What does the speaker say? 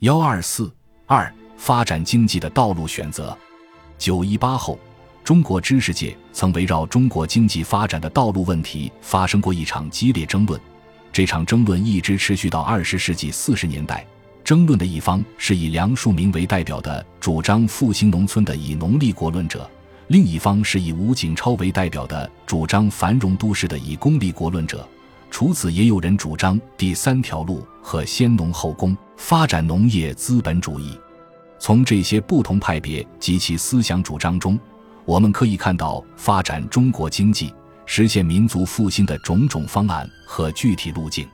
幺二四二发展经济的道路选择。九一八后，中国知识界曾围绕中国经济发展的道路问题发生过一场激烈争论。这场争论一直持续到二十世纪四十年代。争论的一方是以梁漱溟为代表的主张复兴农村的以农立国论者，另一方是以吴景超为代表的主张繁荣都市的以工立国论者。除此，也有人主张第三条路和先农后工，发展农业资本主义。从这些不同派别及其思想主张中，我们可以看到发展中国经济、实现民族复兴的种种方案和具体路径。